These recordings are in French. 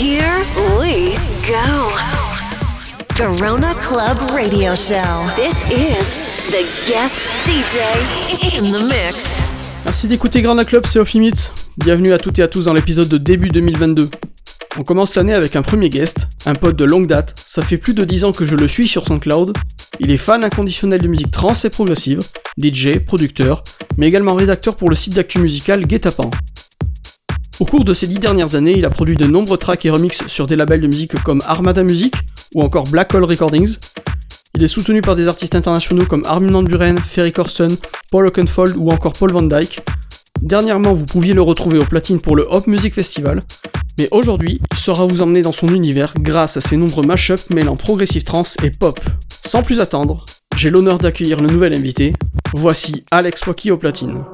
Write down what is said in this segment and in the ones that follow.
Here we go. Corona Club Radio Show. This is the guest DJ in the mix. Merci d'écouter Grana Club, c'est Off. Bienvenue à toutes et à tous dans l'épisode de début 2022. On commence l'année avec un premier guest, un pote de longue date, ça fait plus de 10 ans que je le suis sur SoundCloud. Il est fan inconditionnel de musique trans et progressive, DJ, producteur, mais également rédacteur pour le site d'actu musical Guetapan. Au cours de ces 10 dernières années, il a produit de nombreux tracks et remixes sur des labels de musique comme Armada Music ou encore Black Hole Recordings. Il est soutenu par des artistes internationaux comme Armin van Buren, Ferry Corsten, Paul Oakenfold ou encore Paul Van Dyke. Dernièrement, vous pouviez le retrouver au platine pour le Hop Music Festival, mais aujourd'hui, il saura vous emmener dans son univers grâce à ses nombreux mashups mêlant progressive trance et pop. Sans plus attendre, j'ai l'honneur d'accueillir le nouvel invité. Voici Alex Waki au platine.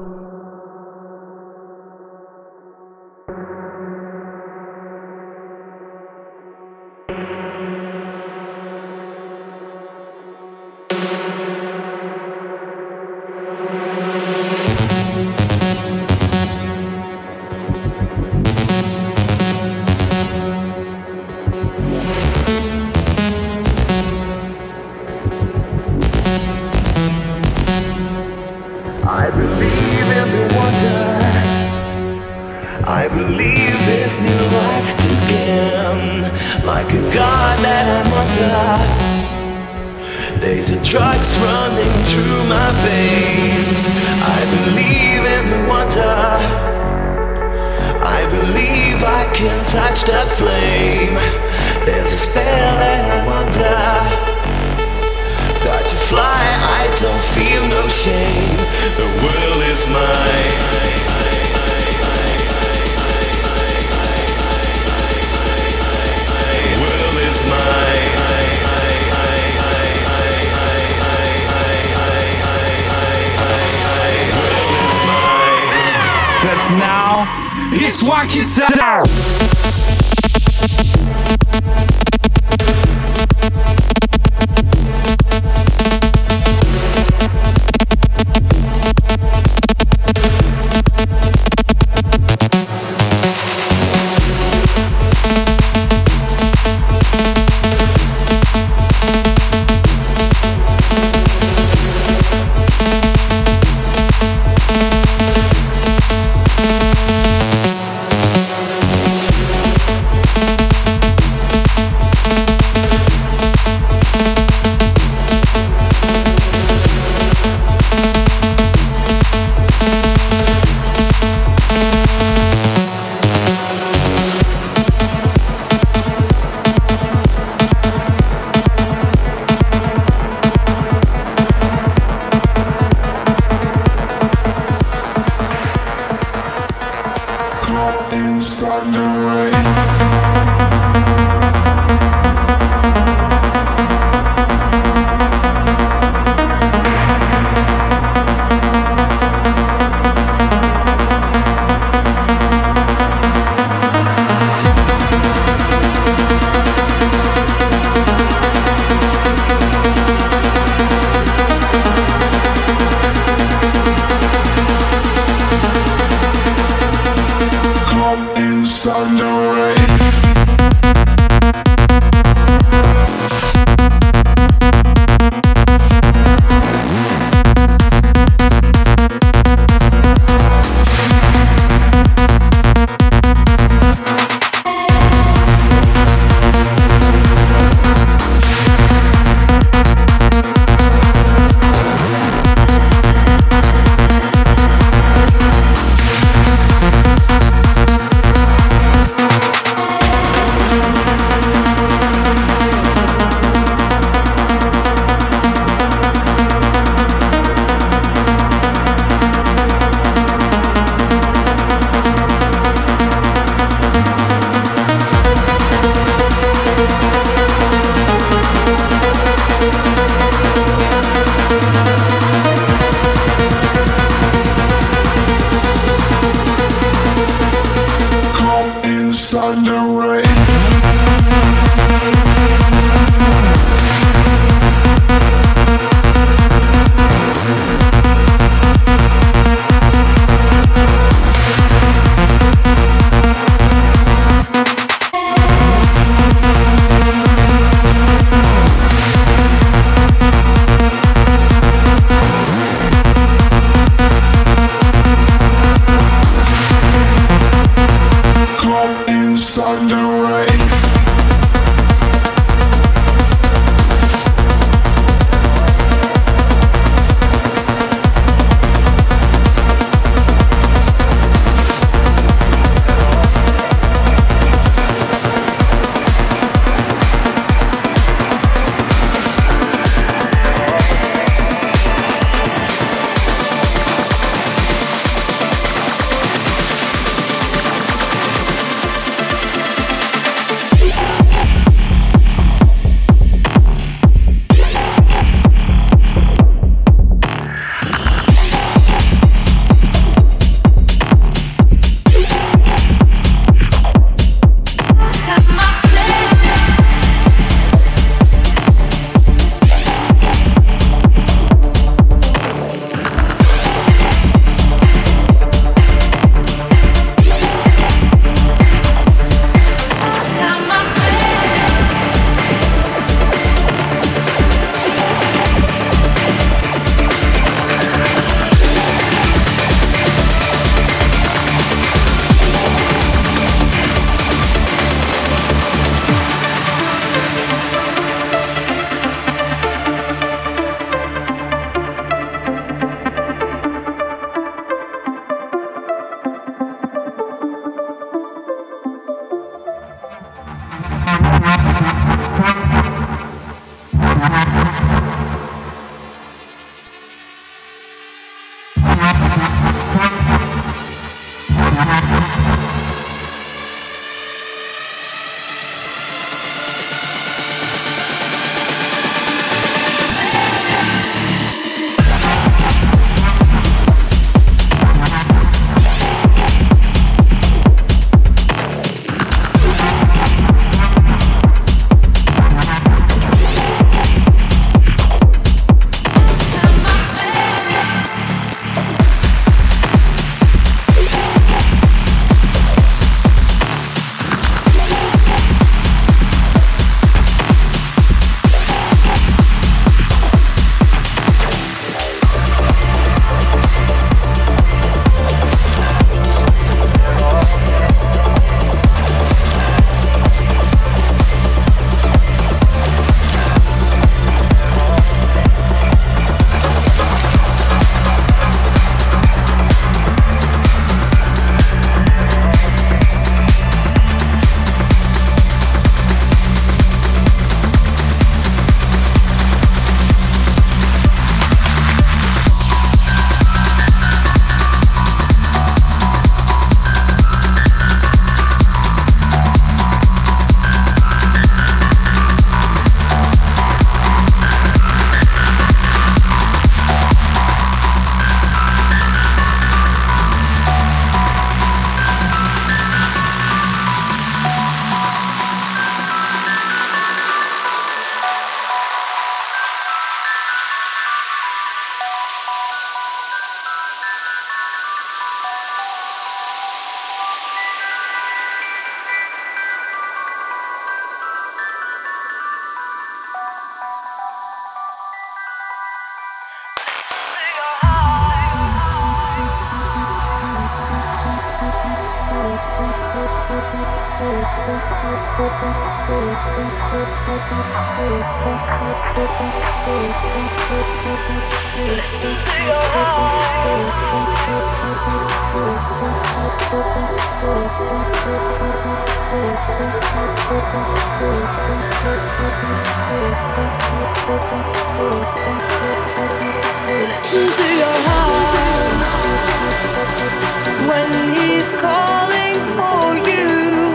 Calling for you.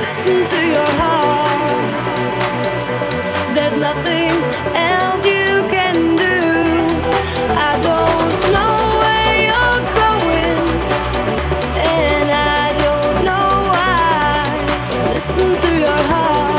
Listen to your heart. There's nothing else you can do. I don't know where you're going, and I don't know why. Listen to your heart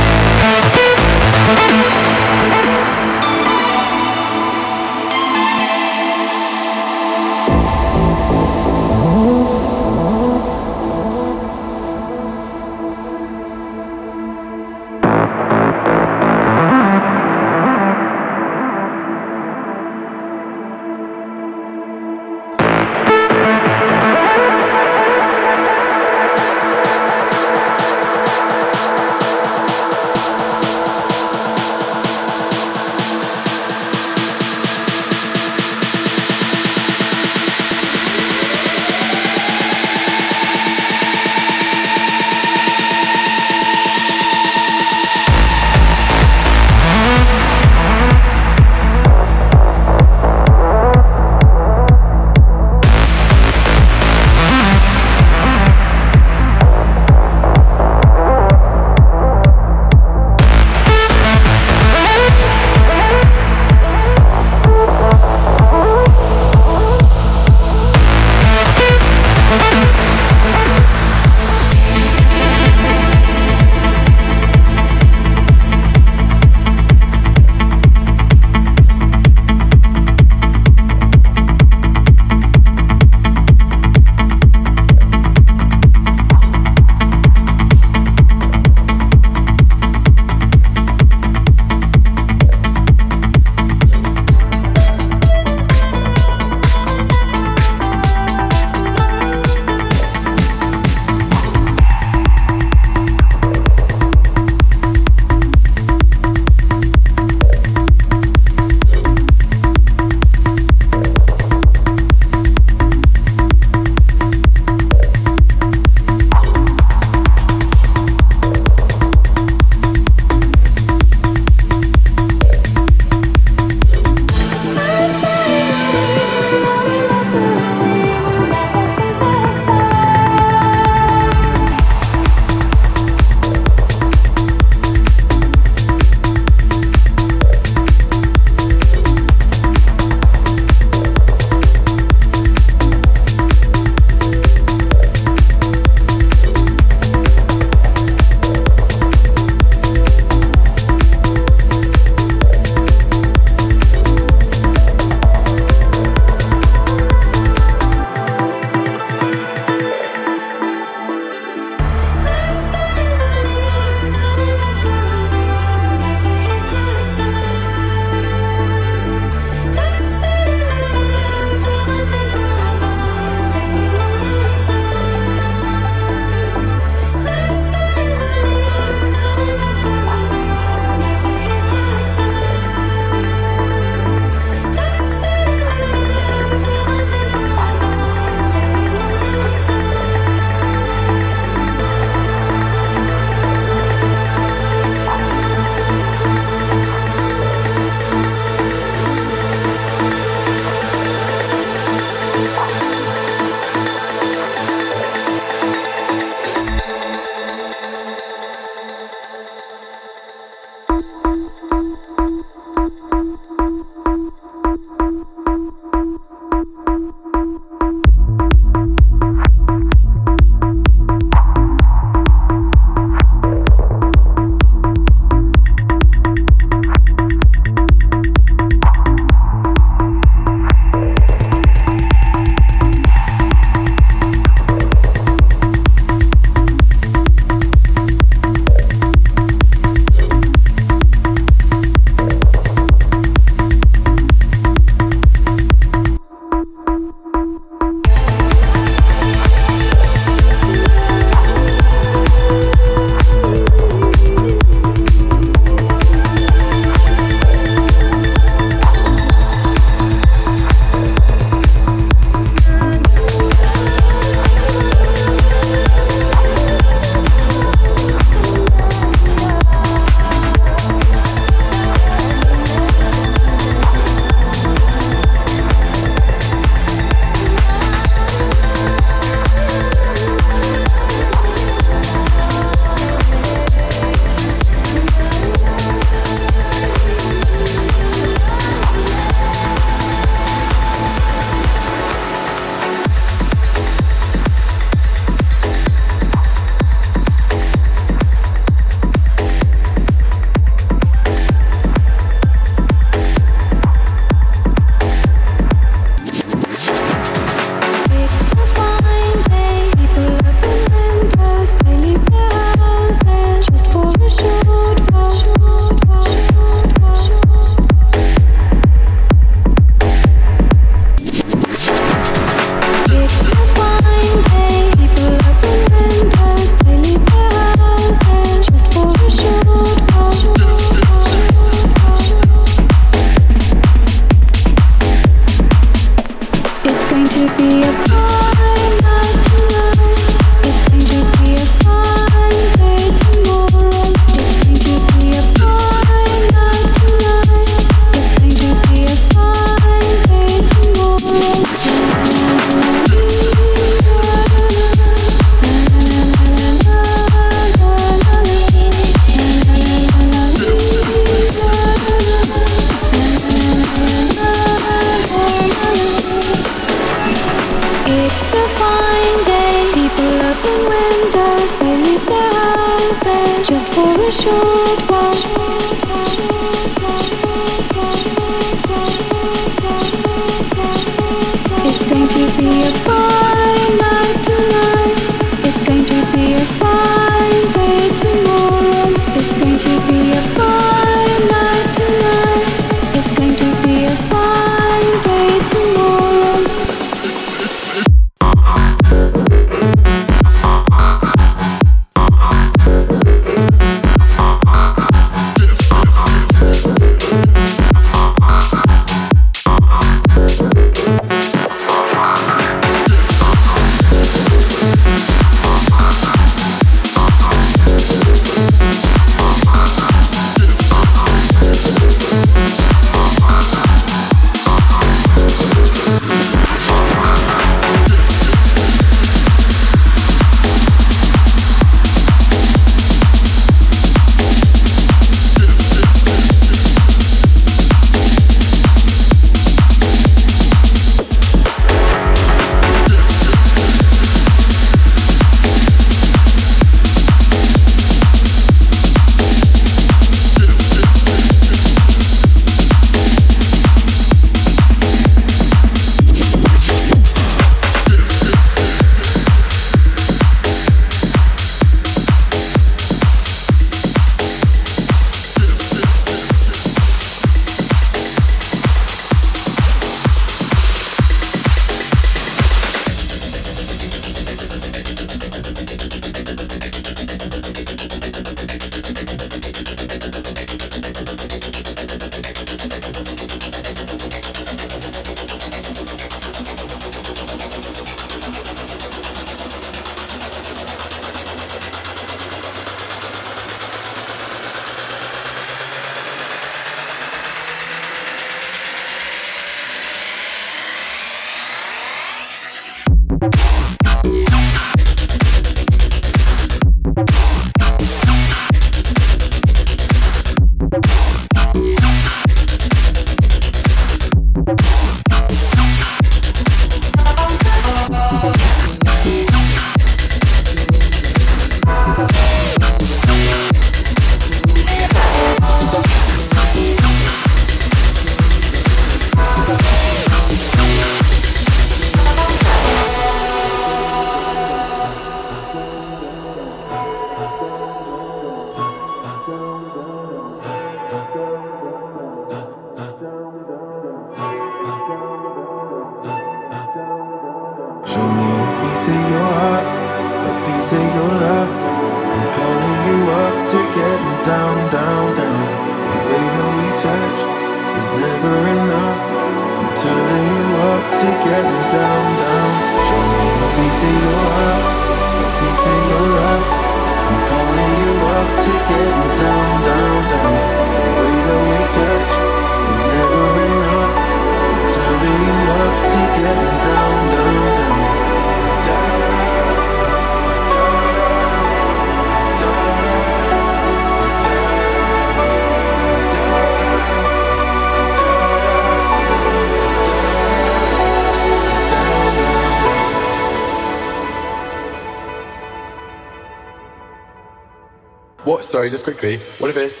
sorry, just quickly. What if it's.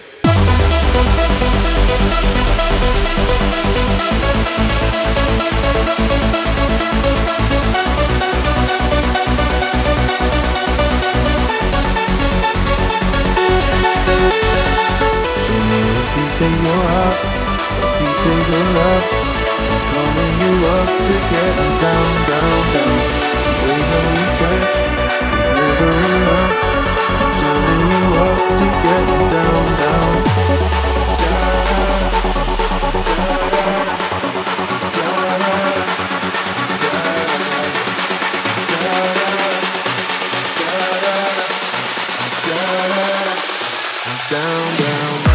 Piece of your heart, piece of your love. Calling you up to get down, down, down. The way that we touch is never enough. down, down.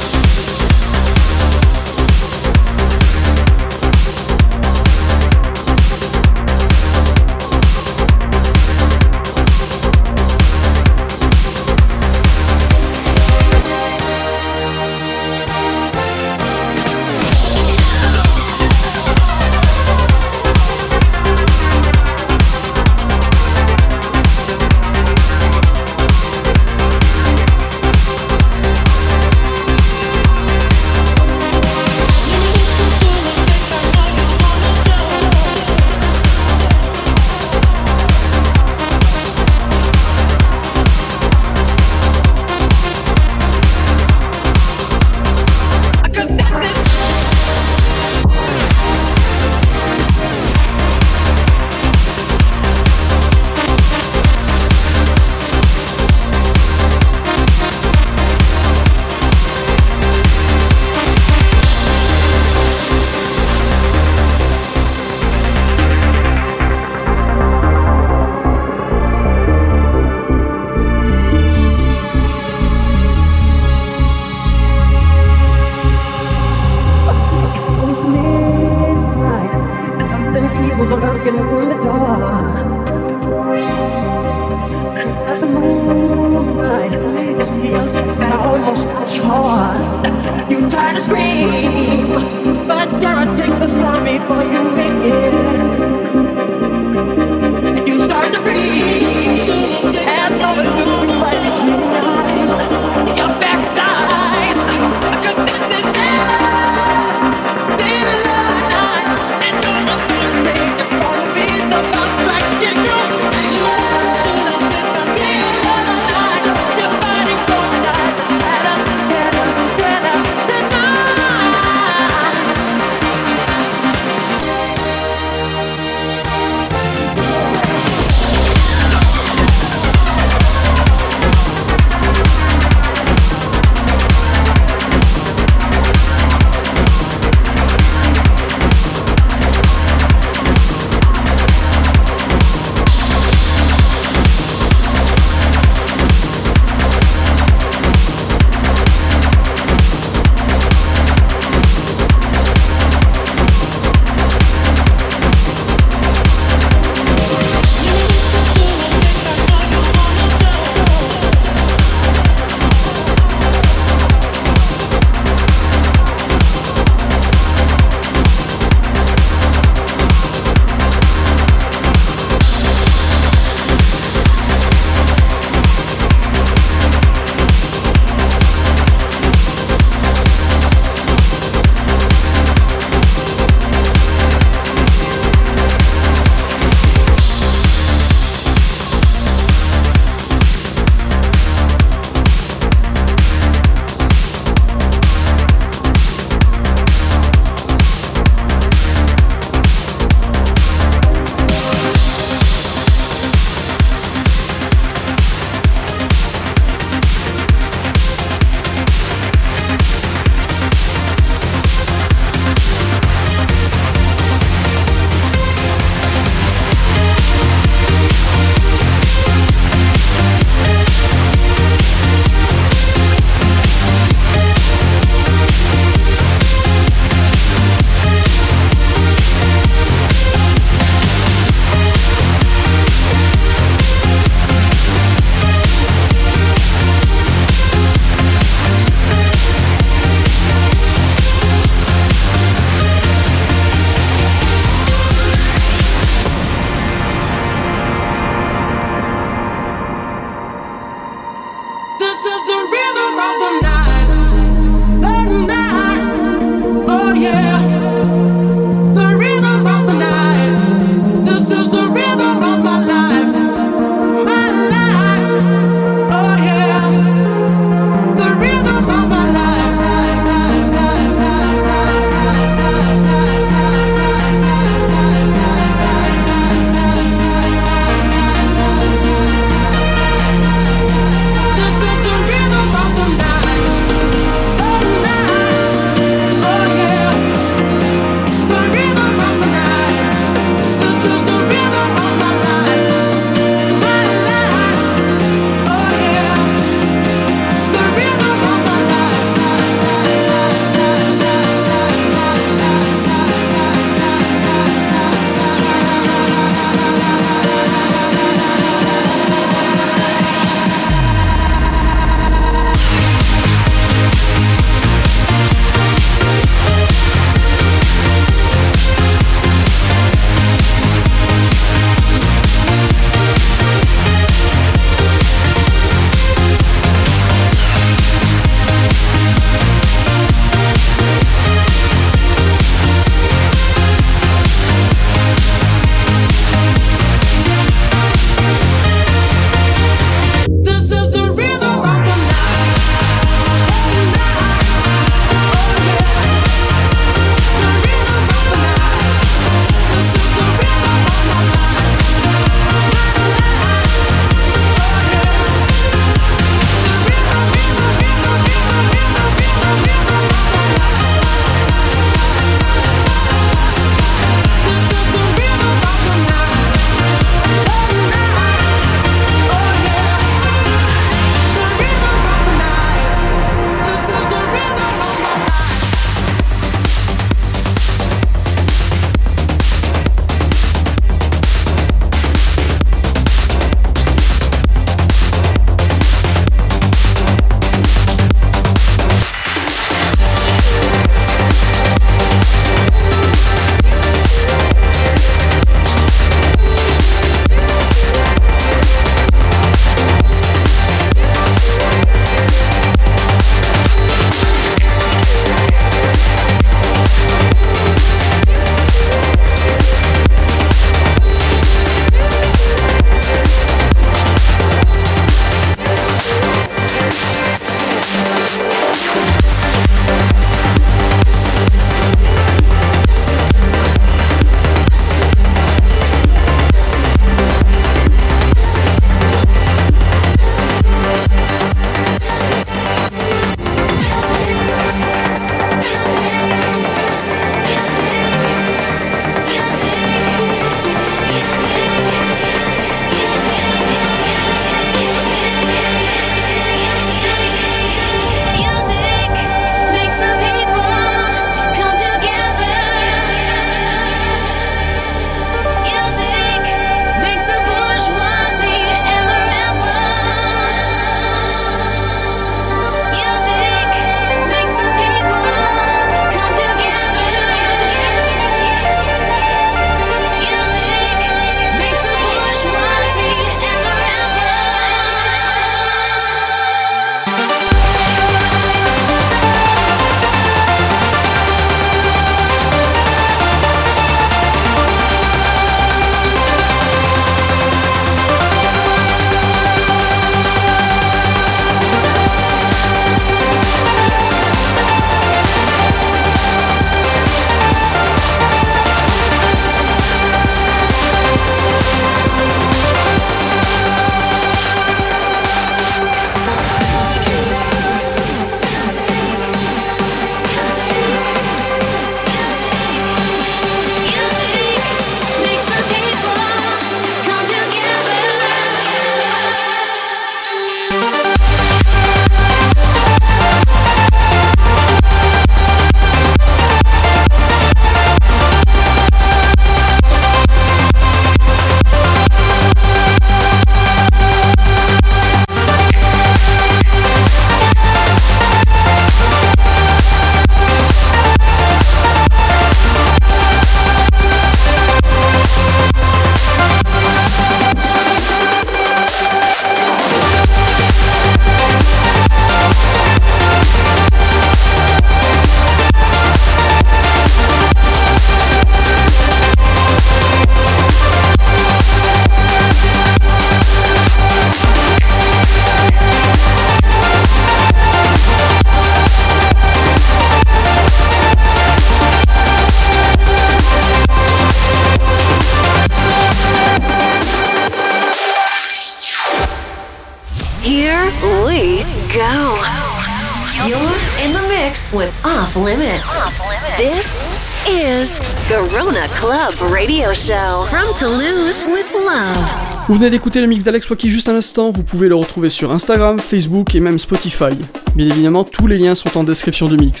Venez d'écouter le mix d'Alex Waki juste à l'instant, vous pouvez le retrouver sur Instagram, Facebook et même Spotify. Bien évidemment, tous les liens sont en description du mix.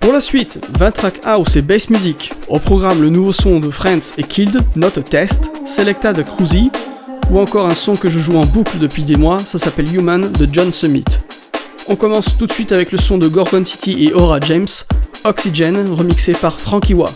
Pour la suite, 20 tracks house et bass music. Au programme le nouveau son de Friends et Killed, Not a Test, Selecta de Cruzy, ou encore un son que je joue en boucle depuis des mois, ça s'appelle Human de John Summit. On commence tout de suite avec le son de Gorgon City et Aura James, Oxygen, remixé par Frankie Wa.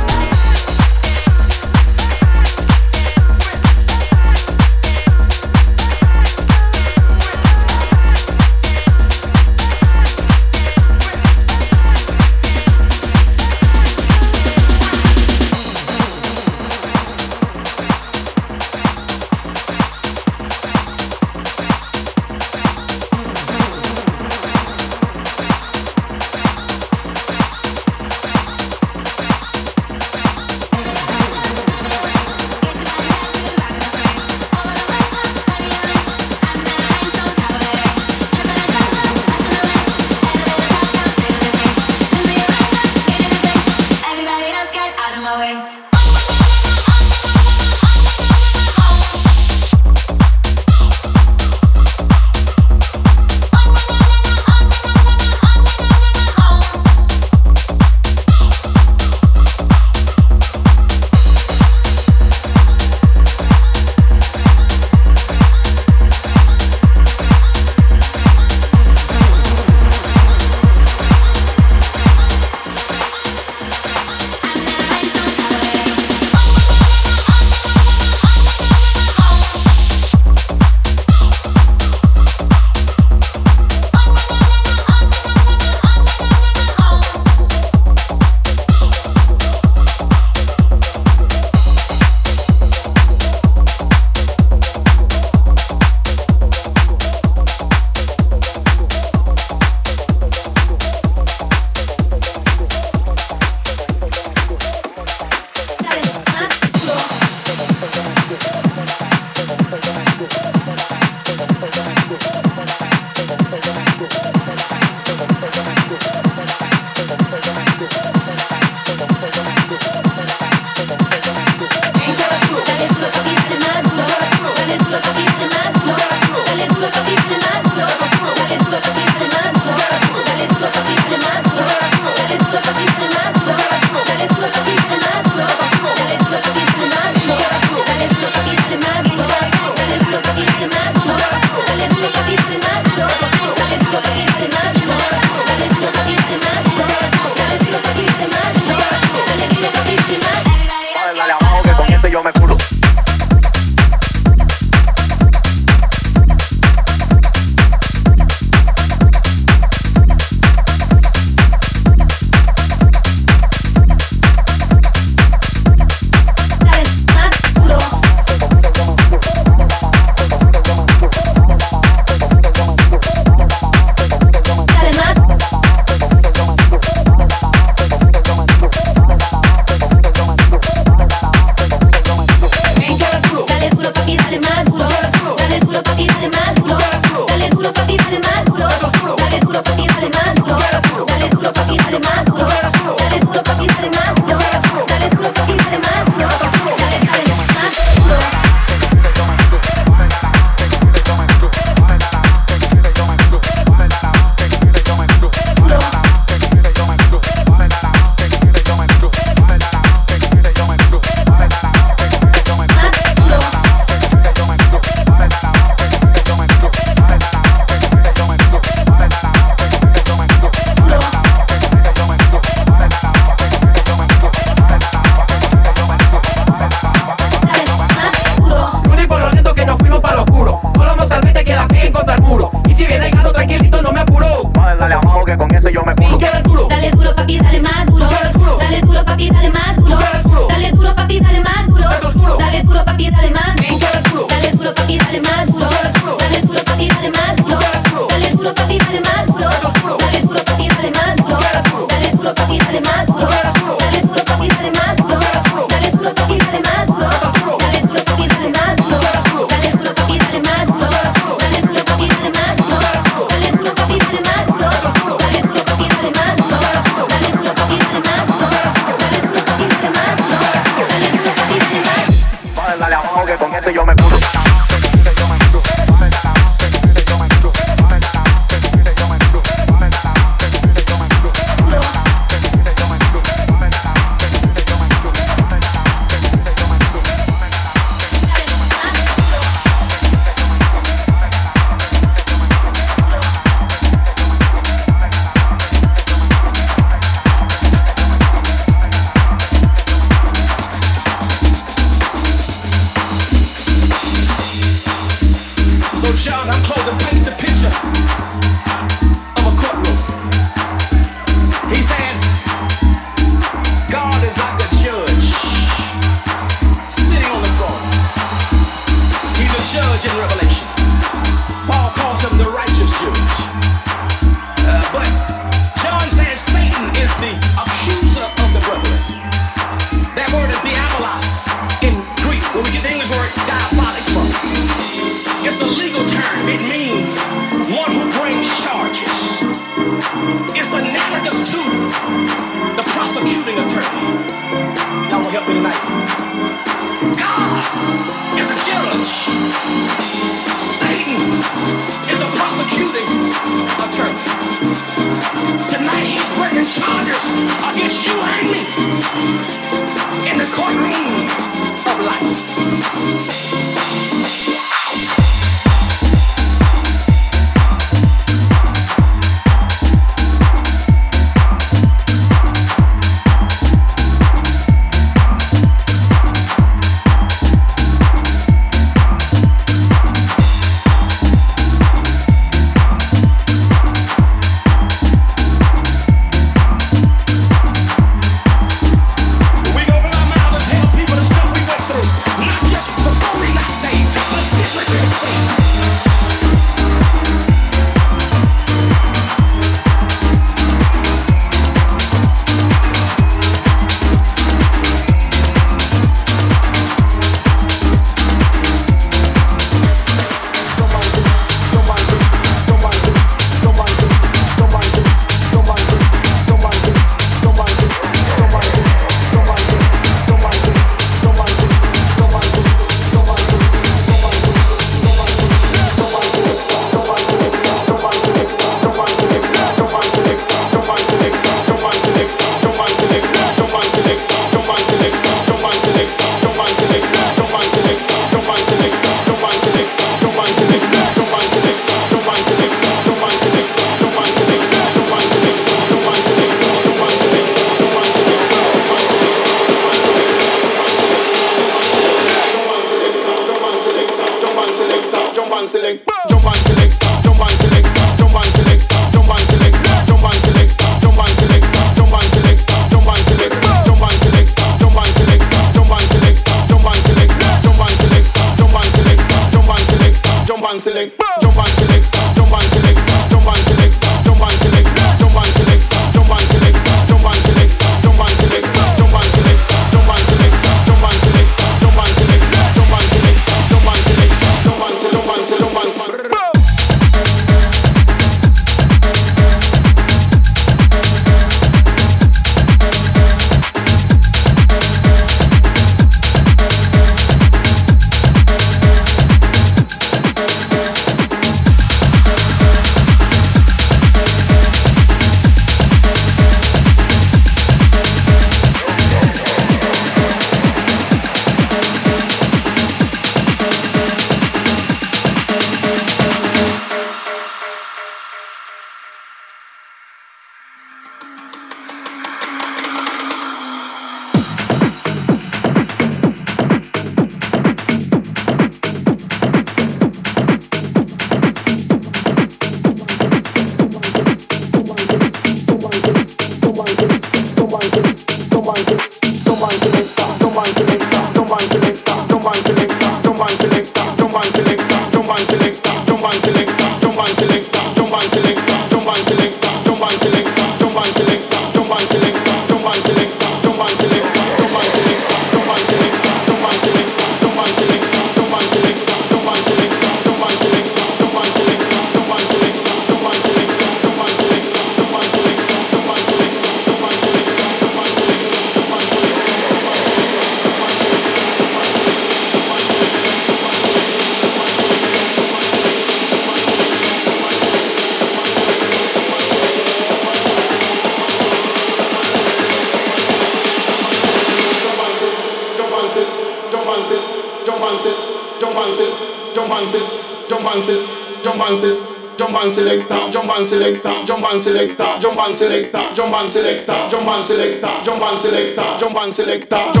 selector, jump and selector, jump and selector, jump and selector, jump and selector.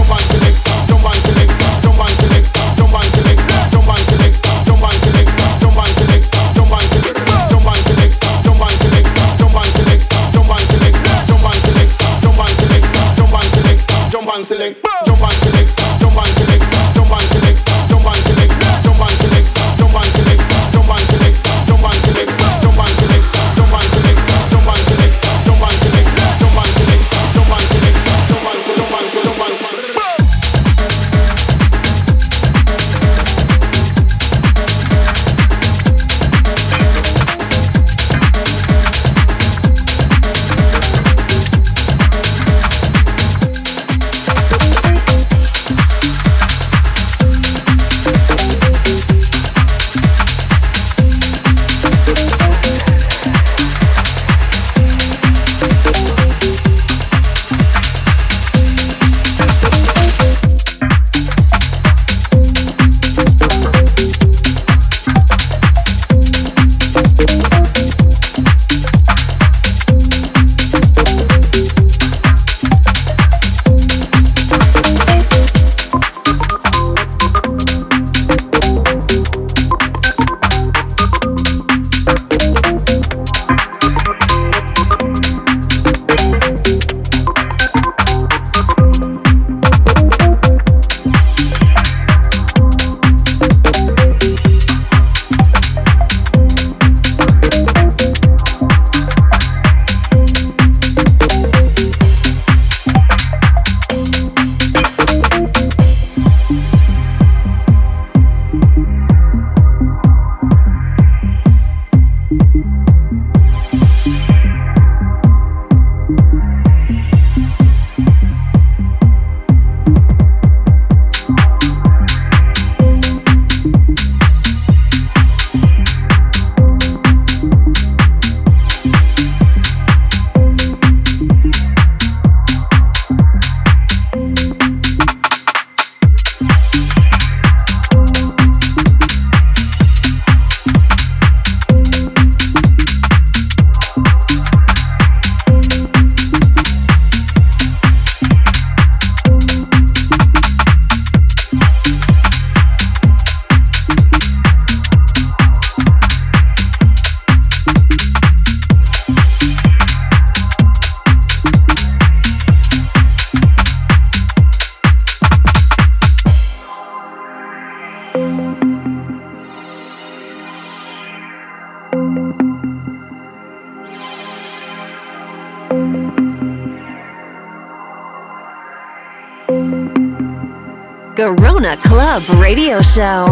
show.